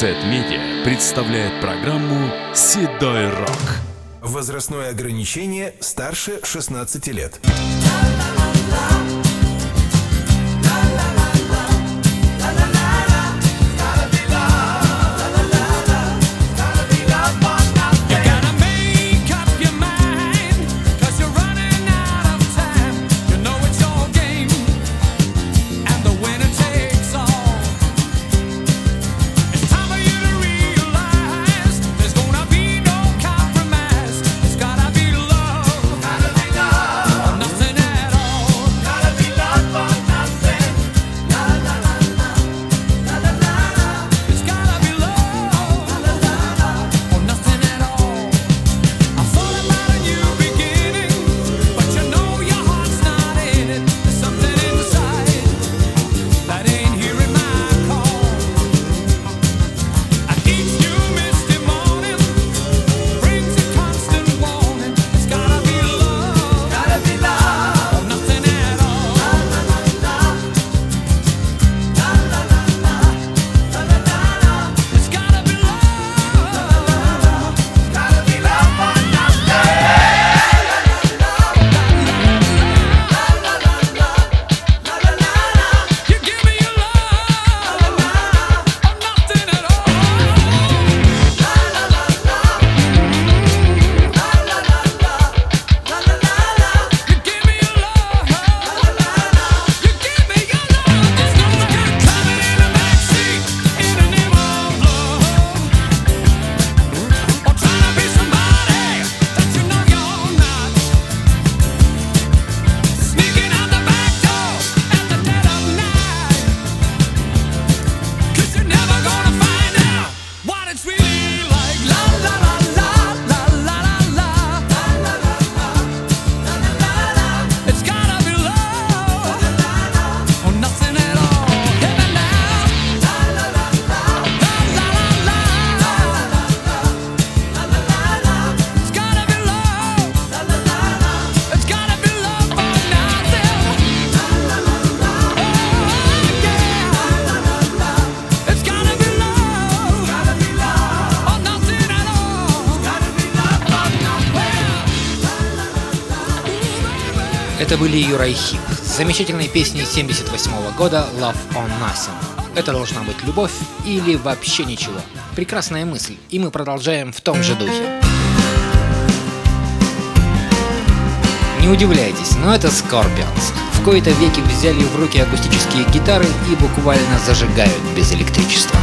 Сет Медиа представляет программу «Седой рок». Возрастное ограничение старше 16 лет. Это были Юрай Хип с замечательной 78 -го года «Love on Nothing». Это должна быть любовь или вообще ничего. Прекрасная мысль, и мы продолжаем в том же духе. Не удивляйтесь, но это Scorpions. В кои-то веки взяли в руки акустические гитары и буквально зажигают без электричества.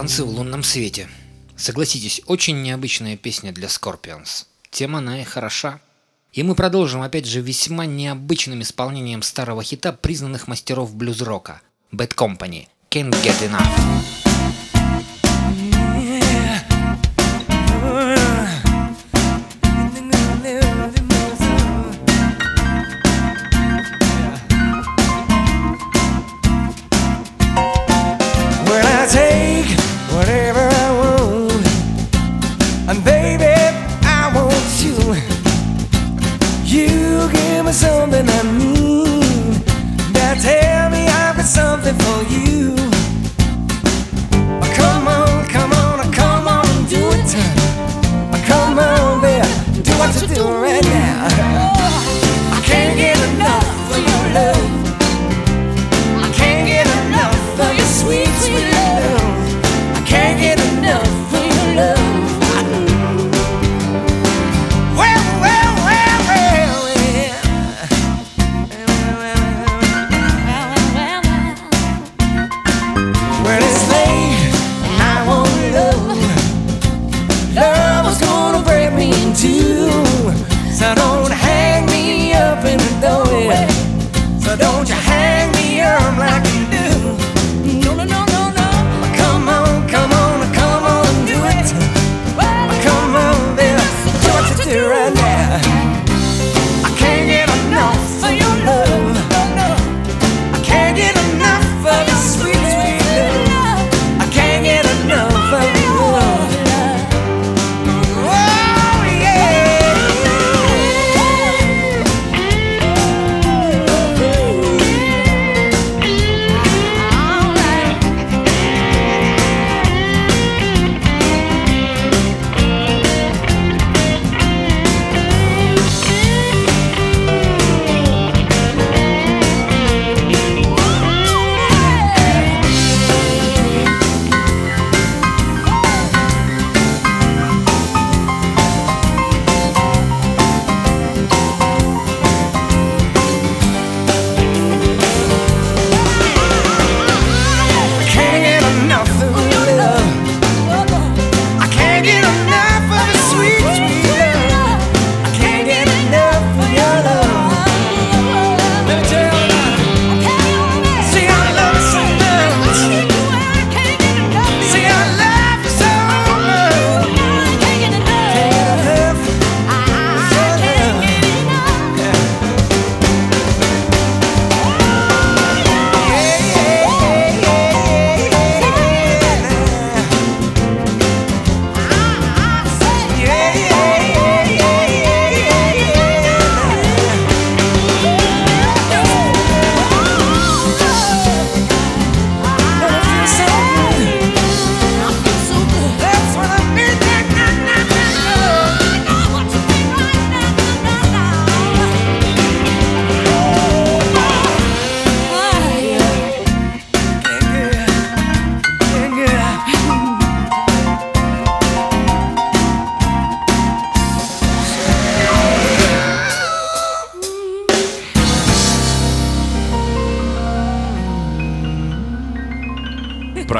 «Танцы в лунном свете». Согласитесь, очень необычная песня для Scorpions. Тема она и хороша. И мы продолжим опять же весьма необычным исполнением старого хита признанных мастеров блюз-рока – Bad Company – Can't Get Enough.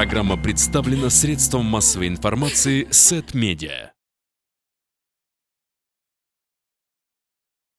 Программа представлена средством массовой информации Сет Медиа.